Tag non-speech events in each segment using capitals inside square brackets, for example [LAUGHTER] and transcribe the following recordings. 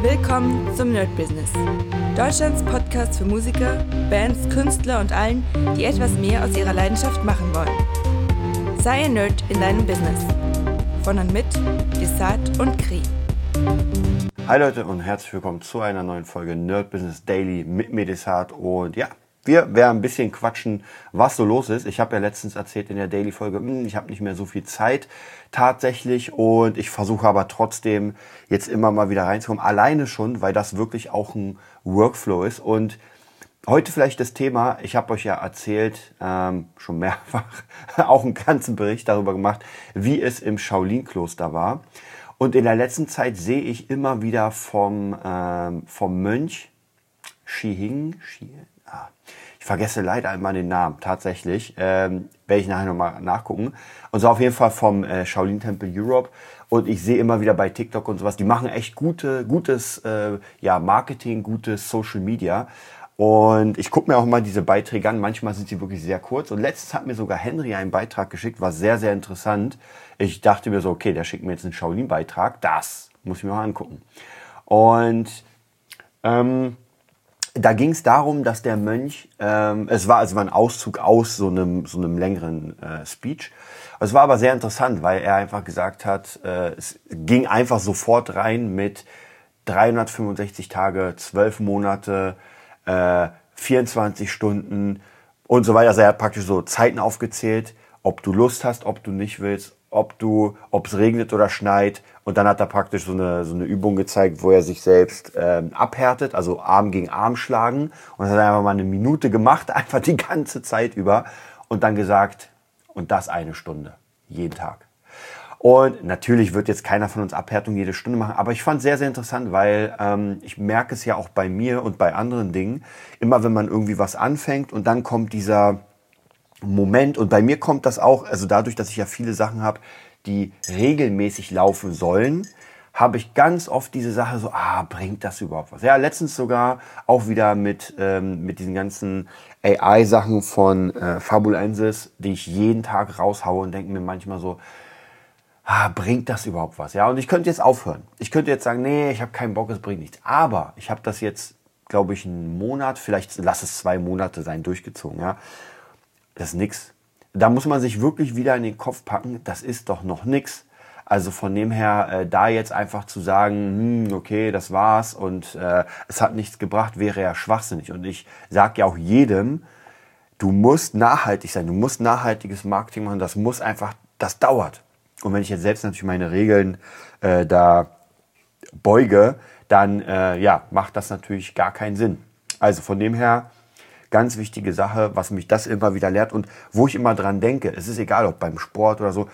Willkommen zum Nerd Business. Deutschlands Podcast für Musiker, Bands, Künstler und allen, die etwas mehr aus ihrer Leidenschaft machen wollen. Sei ein Nerd in deinem Business. Von und mit Desart und Kri. Hi Leute und herzlich willkommen zu einer neuen Folge Nerd Business Daily mit mir Desart und ja, wir werden ein bisschen quatschen, was so los ist. Ich habe ja letztens erzählt in der Daily-Folge, hm, ich habe nicht mehr so viel Zeit tatsächlich und ich versuche aber trotzdem jetzt immer mal wieder reinzukommen. Alleine schon, weil das wirklich auch ein Workflow ist. Und heute vielleicht das Thema, ich habe euch ja erzählt, ähm, schon mehrfach, [LAUGHS] auch einen ganzen Bericht darüber gemacht, wie es im Shaolin-Kloster war. Und in der letzten Zeit sehe ich immer wieder vom, ähm, vom Mönch Shihing, Shihing ich vergesse leider immer den Namen, tatsächlich. Ähm, werde ich nachher nochmal nachgucken. Und so auf jeden Fall vom äh, Shaolin Temple Europe. Und ich sehe immer wieder bei TikTok und sowas, die machen echt gute, gutes äh, ja, Marketing, gutes Social Media. Und ich gucke mir auch mal diese Beiträge an. Manchmal sind sie wirklich sehr kurz. Und letztens hat mir sogar Henry einen Beitrag geschickt, war sehr, sehr interessant. Ich dachte mir so, okay, der schickt mir jetzt einen Shaolin-Beitrag. Das muss ich mir mal angucken. Und ähm, da ging es darum, dass der Mönch, ähm, es war also ein Auszug aus so einem, so einem längeren äh, Speech. Es war aber sehr interessant, weil er einfach gesagt hat, äh, es ging einfach sofort rein mit 365 Tage, 12 Monate, äh, 24 Stunden und so weiter. Also er hat praktisch so Zeiten aufgezählt, ob du Lust hast, ob du nicht willst, ob du, ob es regnet oder schneit. Und dann hat er praktisch so eine, so eine Übung gezeigt, wo er sich selbst ähm, abhärtet, also Arm gegen Arm schlagen. Und das hat er einfach mal eine Minute gemacht, [LAUGHS] einfach die ganze Zeit über. Und dann gesagt, und das eine Stunde, jeden Tag. Und natürlich wird jetzt keiner von uns Abhärtung jede Stunde machen, aber ich fand es sehr, sehr interessant, weil ähm, ich merke es ja auch bei mir und bei anderen Dingen, immer wenn man irgendwie was anfängt und dann kommt dieser Moment. Und bei mir kommt das auch, also dadurch, dass ich ja viele Sachen habe, die regelmäßig laufen sollen, habe ich ganz oft diese Sache so, ah, bringt das überhaupt was? Ja, letztens sogar auch wieder mit, ähm, mit diesen ganzen AI-Sachen von äh, Fabulensis, die ich jeden Tag raushaue und denke mir manchmal so, ah, bringt das überhaupt was? Ja, und ich könnte jetzt aufhören. Ich könnte jetzt sagen, nee, ich habe keinen Bock, es bringt nichts. Aber ich habe das jetzt, glaube ich, einen Monat, vielleicht lass es zwei Monate sein, durchgezogen. Ja, das ist nix. Da muss man sich wirklich wieder in den Kopf packen, das ist doch noch nix. Also von dem her, äh, da jetzt einfach zu sagen, hm, okay, das war's und äh, es hat nichts gebracht, wäre ja schwachsinnig. Und ich sage ja auch jedem, du musst nachhaltig sein, du musst nachhaltiges Marketing machen, das muss einfach, das dauert. Und wenn ich jetzt selbst natürlich meine Regeln äh, da beuge, dann äh, ja, macht das natürlich gar keinen Sinn. Also von dem her, Ganz wichtige Sache, was mich das immer wieder lehrt und wo ich immer dran denke. Es ist egal, ob beim Sport oder so.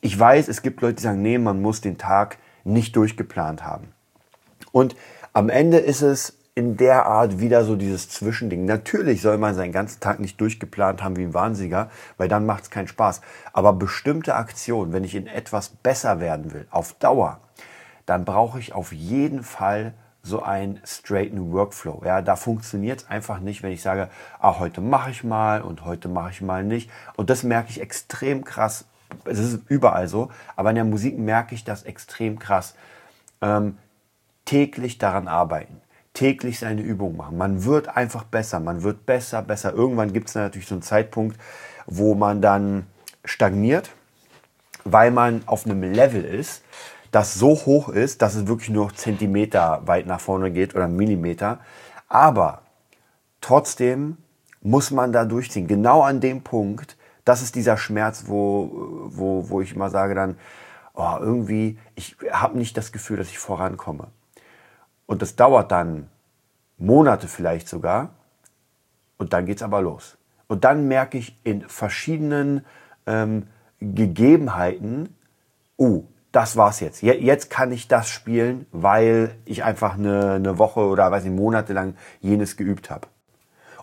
Ich weiß, es gibt Leute, die sagen, nee, man muss den Tag nicht durchgeplant haben. Und am Ende ist es in der Art wieder so dieses Zwischending. Natürlich soll man seinen ganzen Tag nicht durchgeplant haben wie ein Wahnsinniger, weil dann macht es keinen Spaß. Aber bestimmte Aktionen, wenn ich in etwas besser werden will, auf Dauer, dann brauche ich auf jeden Fall so ein straighten Workflow. Ja, da funktioniert es einfach nicht, wenn ich sage, ah, heute mache ich mal und heute mache ich mal nicht. Und das merke ich extrem krass. Es ist überall so, aber in der Musik merke ich das extrem krass. Ähm, täglich daran arbeiten, täglich seine Übung machen. Man wird einfach besser, man wird besser, besser. Irgendwann gibt es natürlich so einen Zeitpunkt, wo man dann stagniert, weil man auf einem Level ist, das so hoch ist, dass es wirklich nur Zentimeter weit nach vorne geht oder Millimeter. Aber trotzdem muss man da durchziehen. Genau an dem Punkt, das ist dieser Schmerz, wo, wo, wo ich immer sage dann, oh, irgendwie, ich habe nicht das Gefühl, dass ich vorankomme. Und das dauert dann Monate vielleicht sogar. Und dann geht's aber los. Und dann merke ich in verschiedenen ähm, Gegebenheiten, oh, das war's jetzt. Jetzt kann ich das spielen, weil ich einfach eine, eine Woche oder weiß ich, Monate lang jenes geübt habe.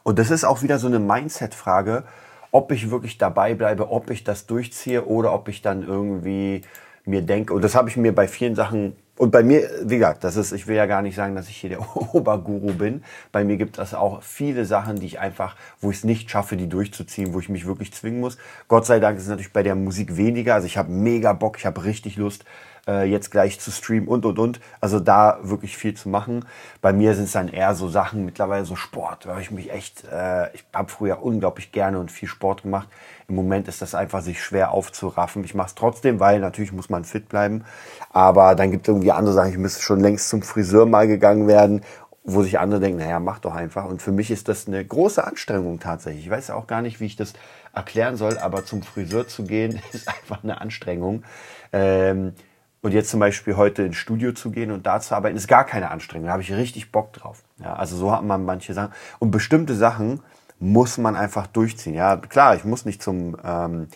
Und das ist auch wieder so eine Mindset-Frage, ob ich wirklich dabei bleibe, ob ich das durchziehe oder ob ich dann irgendwie mir denke, und das habe ich mir bei vielen Sachen und bei mir, wie gesagt, das ist, ich will ja gar nicht sagen, dass ich hier der [LAUGHS] Oberguru bin. Bei mir gibt es auch viele Sachen, die ich einfach, wo ich es nicht schaffe, die durchzuziehen, wo ich mich wirklich zwingen muss. Gott sei Dank ist es natürlich bei der Musik weniger. Also ich habe mega Bock, ich habe richtig Lust, äh, jetzt gleich zu streamen und und und. Also da wirklich viel zu machen. Bei mir sind es dann eher so Sachen, mittlerweile so Sport, weil ich mich echt, äh, ich habe früher unglaublich gerne und viel Sport gemacht. Im Moment ist das einfach sich schwer aufzuraffen. Ich mache es trotzdem, weil natürlich muss man fit bleiben. Aber dann gibt es irgendwie andere Sachen. Ich müsste schon längst zum Friseur mal gegangen werden wo sich andere denken, naja, mach doch einfach. Und für mich ist das eine große Anstrengung tatsächlich. Ich weiß auch gar nicht, wie ich das erklären soll, aber zum Friseur zu gehen [LAUGHS] ist einfach eine Anstrengung. Ähm, und jetzt zum Beispiel heute ins Studio zu gehen und da zu arbeiten, ist gar keine Anstrengung. Da habe ich richtig Bock drauf. Ja, also so hat man manche Sachen. Und bestimmte Sachen muss man einfach durchziehen. Ja, klar, ich muss nicht zum, ähm,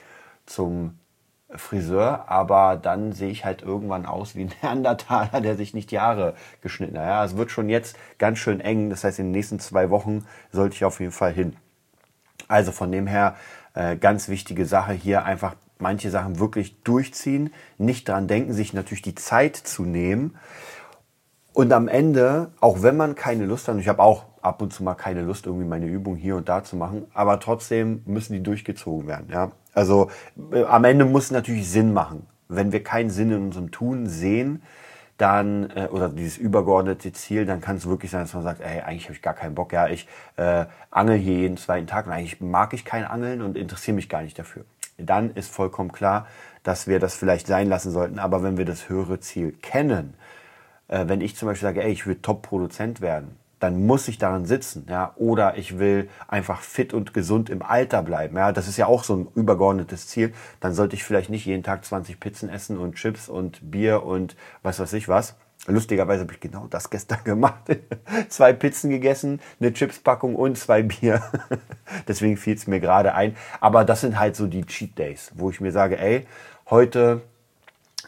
zum Friseur, aber dann sehe ich halt irgendwann aus wie ein [LAUGHS] Neandertaler, der sich nicht Haare geschnitten hat. Ja, es wird schon jetzt ganz schön eng. Das heißt, in den nächsten zwei Wochen sollte ich auf jeden Fall hin. Also von dem her äh, ganz wichtige Sache hier einfach manche Sachen wirklich durchziehen, nicht dran denken, sich natürlich die Zeit zu nehmen. Und am Ende, auch wenn man keine Lust hat, ich habe auch ab und zu mal keine Lust, irgendwie meine Übung hier und da zu machen, aber trotzdem müssen die durchgezogen werden. Ja? Also äh, am Ende muss es natürlich Sinn machen. Wenn wir keinen Sinn in unserem Tun sehen, dann, äh, oder dieses übergeordnete Ziel, dann kann es wirklich sein, dass man sagt, ey, eigentlich habe ich gar keinen Bock, ja, ich äh, angel hier jeden zweiten Tag und eigentlich mag ich kein Angeln und interessiere mich gar nicht dafür. Dann ist vollkommen klar, dass wir das vielleicht sein lassen sollten. Aber wenn wir das höhere Ziel kennen, äh, wenn ich zum Beispiel sage, ey, ich will Top-Produzent werden, dann muss ich daran sitzen, ja, oder ich will einfach fit und gesund im Alter bleiben, ja, das ist ja auch so ein übergeordnetes Ziel, dann sollte ich vielleicht nicht jeden Tag 20 Pizzen essen und Chips und Bier und was weiß ich was. Lustigerweise habe ich genau das gestern [LAUGHS] gemacht. zwei Pizzen gegessen, eine Chipspackung und zwei Bier. [LAUGHS] Deswegen fiel es mir gerade ein. Aber das sind halt so die Cheat Days, wo ich mir sage, ey, heute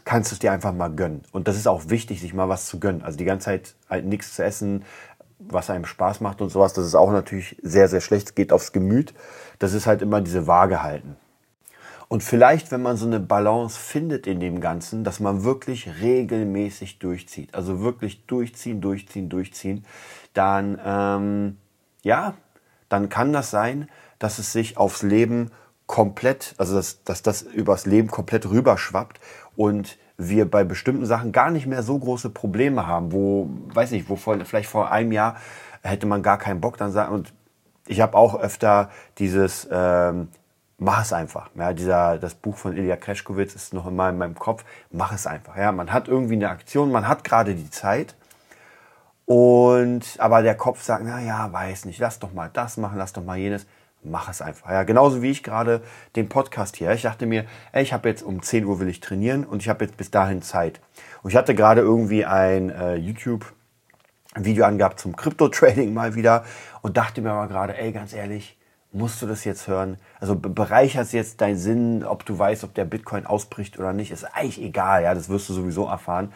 kannst du es dir einfach mal gönnen. Und das ist auch wichtig, sich mal was zu gönnen. Also die ganze Zeit halt nichts zu essen, was einem Spaß macht und sowas, das ist auch natürlich sehr, sehr schlecht, geht aufs Gemüt. Das ist halt immer diese Waage halten. Und vielleicht, wenn man so eine Balance findet in dem Ganzen, dass man wirklich regelmäßig durchzieht, also wirklich durchziehen, durchziehen, durchziehen, dann, ähm, ja, dann kann das sein, dass es sich aufs Leben komplett, also dass, dass das übers Leben komplett rüberschwappt und wir bei bestimmten Sachen gar nicht mehr so große Probleme haben, wo, weiß nicht, wo vor, vielleicht vor einem Jahr hätte man gar keinen Bock dann sagen und ich habe auch öfter dieses ähm, mach es einfach. Ja, dieser, das Buch von Ilya Kreschkowitz ist noch immer in meinem Kopf. Mach es einfach. Ja, man hat irgendwie eine Aktion, man hat gerade die Zeit. Und, aber der Kopf sagt, na ja, weiß nicht, lass doch mal das machen, lass doch mal jenes mach es einfach. Ja, genauso wie ich gerade den Podcast hier. Ich dachte mir, ey, ich habe jetzt um 10 Uhr will ich trainieren und ich habe jetzt bis dahin Zeit. Und ich hatte gerade irgendwie ein äh, YouTube Video angehabt zum Crypto Trading mal wieder und dachte mir aber gerade, ey, ganz ehrlich, musst du das jetzt hören? Also bereichert jetzt deinen Sinn, ob du weißt, ob der Bitcoin ausbricht oder nicht, ist eigentlich egal, ja, das wirst du sowieso erfahren.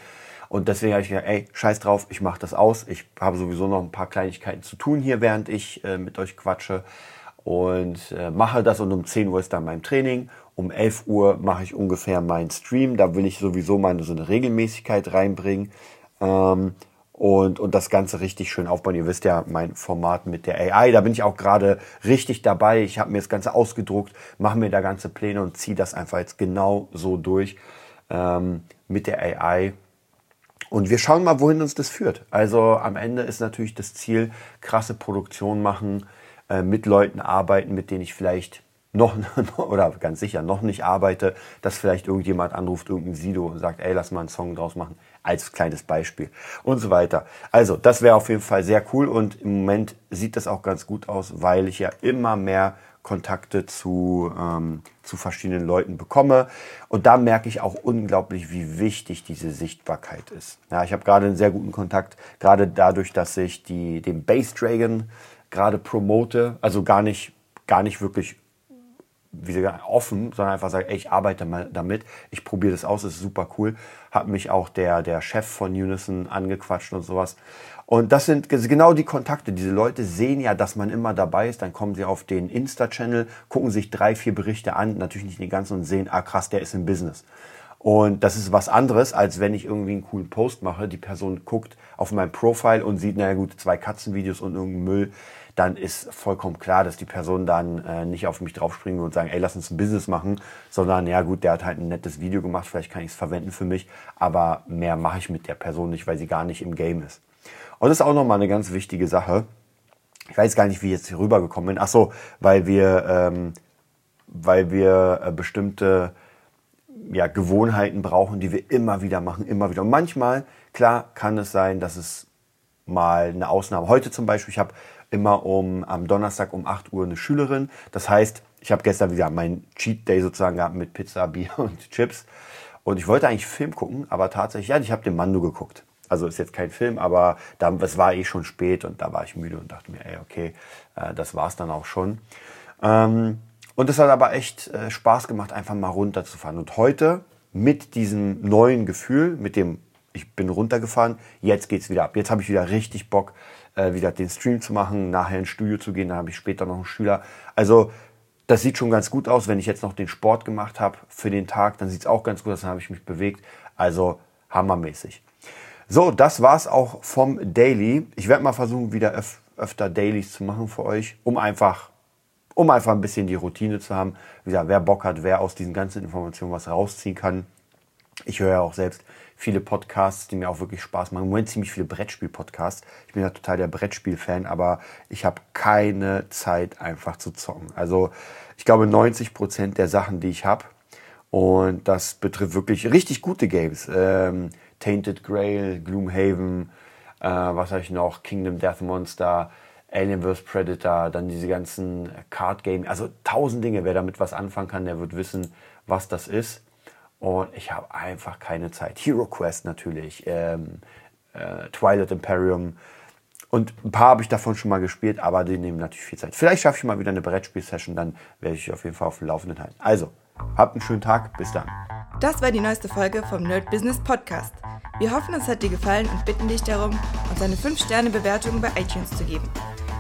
Und deswegen habe ich gedacht, ey, scheiß drauf, ich mache das aus. Ich habe sowieso noch ein paar Kleinigkeiten zu tun hier, während ich äh, mit euch quatsche und äh, mache das und um 10 Uhr ist dann mein Training. Um 11 Uhr mache ich ungefähr meinen Stream. Da will ich sowieso mal so eine Regelmäßigkeit reinbringen ähm, und, und das Ganze richtig schön aufbauen. Ihr wisst ja, mein Format mit der AI, da bin ich auch gerade richtig dabei. Ich habe mir das Ganze ausgedruckt, mache mir da ganze Pläne und ziehe das einfach jetzt genau so durch ähm, mit der AI. Und wir schauen mal, wohin uns das führt. Also am Ende ist natürlich das Ziel, krasse Produktion machen, äh, mit Leuten arbeiten, mit denen ich vielleicht noch [LAUGHS] oder ganz sicher noch nicht arbeite, dass vielleicht irgendjemand anruft, irgendein Sido und sagt, ey, lass mal einen Song draus machen, als kleines Beispiel und so weiter. Also, das wäre auf jeden Fall sehr cool und im Moment sieht das auch ganz gut aus, weil ich ja immer mehr Kontakte zu, ähm, zu verschiedenen Leuten bekomme. Und da merke ich auch unglaublich, wie wichtig diese Sichtbarkeit ist. Ja, ich habe gerade einen sehr guten Kontakt, gerade dadurch, dass ich die, den Bass Dragon gerade promote, also gar nicht, gar nicht wirklich wie sie offen, sondern einfach sage, ey, ich arbeite mal damit, ich probiere das aus, ist super cool. Hat mich auch der, der Chef von Unison angequatscht und sowas. Und das sind genau die Kontakte. Diese Leute sehen ja, dass man immer dabei ist. Dann kommen sie auf den Insta-Channel, gucken sich drei, vier Berichte an, natürlich nicht den ganzen und sehen, ah krass, der ist im Business. Und das ist was anderes, als wenn ich irgendwie einen coolen Post mache. Die Person guckt auf mein Profile und sieht, naja gut, zwei Katzenvideos und irgendeinen Müll. Dann ist vollkommen klar, dass die Person dann äh, nicht auf mich draufspringen und sagen, ey, lass uns ein Business machen, sondern ja gut, der hat halt ein nettes Video gemacht, vielleicht kann ich es verwenden für mich, aber mehr mache ich mit der Person nicht, weil sie gar nicht im Game ist. Und das ist auch nochmal eine ganz wichtige Sache. Ich weiß gar nicht, wie ich jetzt hier rübergekommen bin. Ach so, weil wir, ähm, weil wir äh, bestimmte ja, Gewohnheiten brauchen, die wir immer wieder machen, immer wieder. Und manchmal, klar, kann es sein, dass es mal eine Ausnahme. Heute zum Beispiel, ich habe immer um am Donnerstag um 8 Uhr eine Schülerin. Das heißt, ich habe gestern wieder meinen Cheat Day sozusagen gehabt mit Pizza, [LAUGHS] Bier und Chips. Und ich wollte eigentlich Film gucken, aber tatsächlich, ja, ich habe den Mando geguckt. Also ist jetzt kein Film, aber da, es war eh schon spät und da war ich müde und dachte mir, ey, okay, äh, das war's dann auch schon. Ähm, und es hat aber echt äh, Spaß gemacht, einfach mal runterzufahren. Und heute mit diesem neuen Gefühl, mit dem ich bin runtergefahren, jetzt geht's wieder ab. Jetzt habe ich wieder richtig Bock, äh, wieder den Stream zu machen, nachher ins Studio zu gehen, dann habe ich später noch einen Schüler. Also das sieht schon ganz gut aus. Wenn ich jetzt noch den Sport gemacht habe für den Tag, dann sieht's auch ganz gut aus, dann habe ich mich bewegt. Also hammermäßig. So, das war's auch vom Daily. Ich werde mal versuchen, wieder öf öfter Dailies zu machen für euch, um einfach um einfach ein bisschen die Routine zu haben. Wie gesagt, wer Bock hat, wer aus diesen ganzen Informationen was rausziehen kann. Ich höre ja auch selbst viele Podcasts, die mir auch wirklich Spaß machen. Im Moment ziemlich viele Brettspiel-Podcasts. Ich bin ja total der Brettspiel-Fan, aber ich habe keine Zeit einfach zu zocken. Also ich glaube 90 Prozent der Sachen, die ich habe, und das betrifft wirklich richtig gute Games. Ähm, Tainted Grail, Gloomhaven, äh, was habe ich noch, Kingdom Death Monster, Alien vs. Predator, dann diese ganzen Card Game, also tausend Dinge. Wer damit was anfangen kann, der wird wissen, was das ist. Und ich habe einfach keine Zeit. Hero Quest natürlich, ähm, äh, Twilight Imperium. Und ein paar habe ich davon schon mal gespielt, aber die nehmen natürlich viel Zeit. Vielleicht schaffe ich mal wieder eine Brettspiel-Session, dann werde ich auf jeden Fall auf dem Laufenden halten. Also, habt einen schönen Tag, bis dann. Das war die neueste Folge vom Nerd Business Podcast. Wir hoffen, es hat dir gefallen und bitten dich darum, uns eine 5-Sterne-Bewertung bei iTunes zu geben.